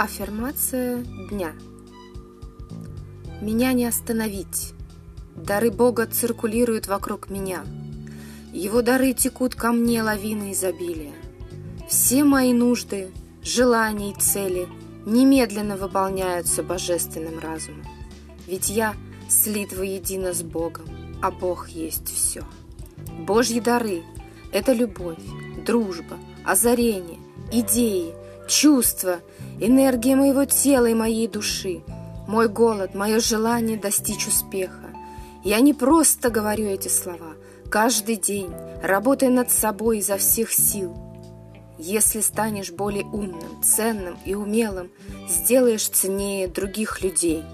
Аффирмация дня. Меня не остановить. Дары Бога циркулируют вокруг меня. Его дары текут ко мне лавины изобилия. Все мои нужды, желания и цели немедленно выполняются божественным разумом. Ведь я слит воедино с Богом, а Бог есть все. Божьи дары – это любовь, дружба, озарение, идеи, чувства, энергия моего тела и моей души, мой голод, мое желание достичь успеха. Я не просто говорю эти слова, каждый день, работая над собой изо всех сил. Если станешь более умным, ценным и умелым, сделаешь ценнее других людей –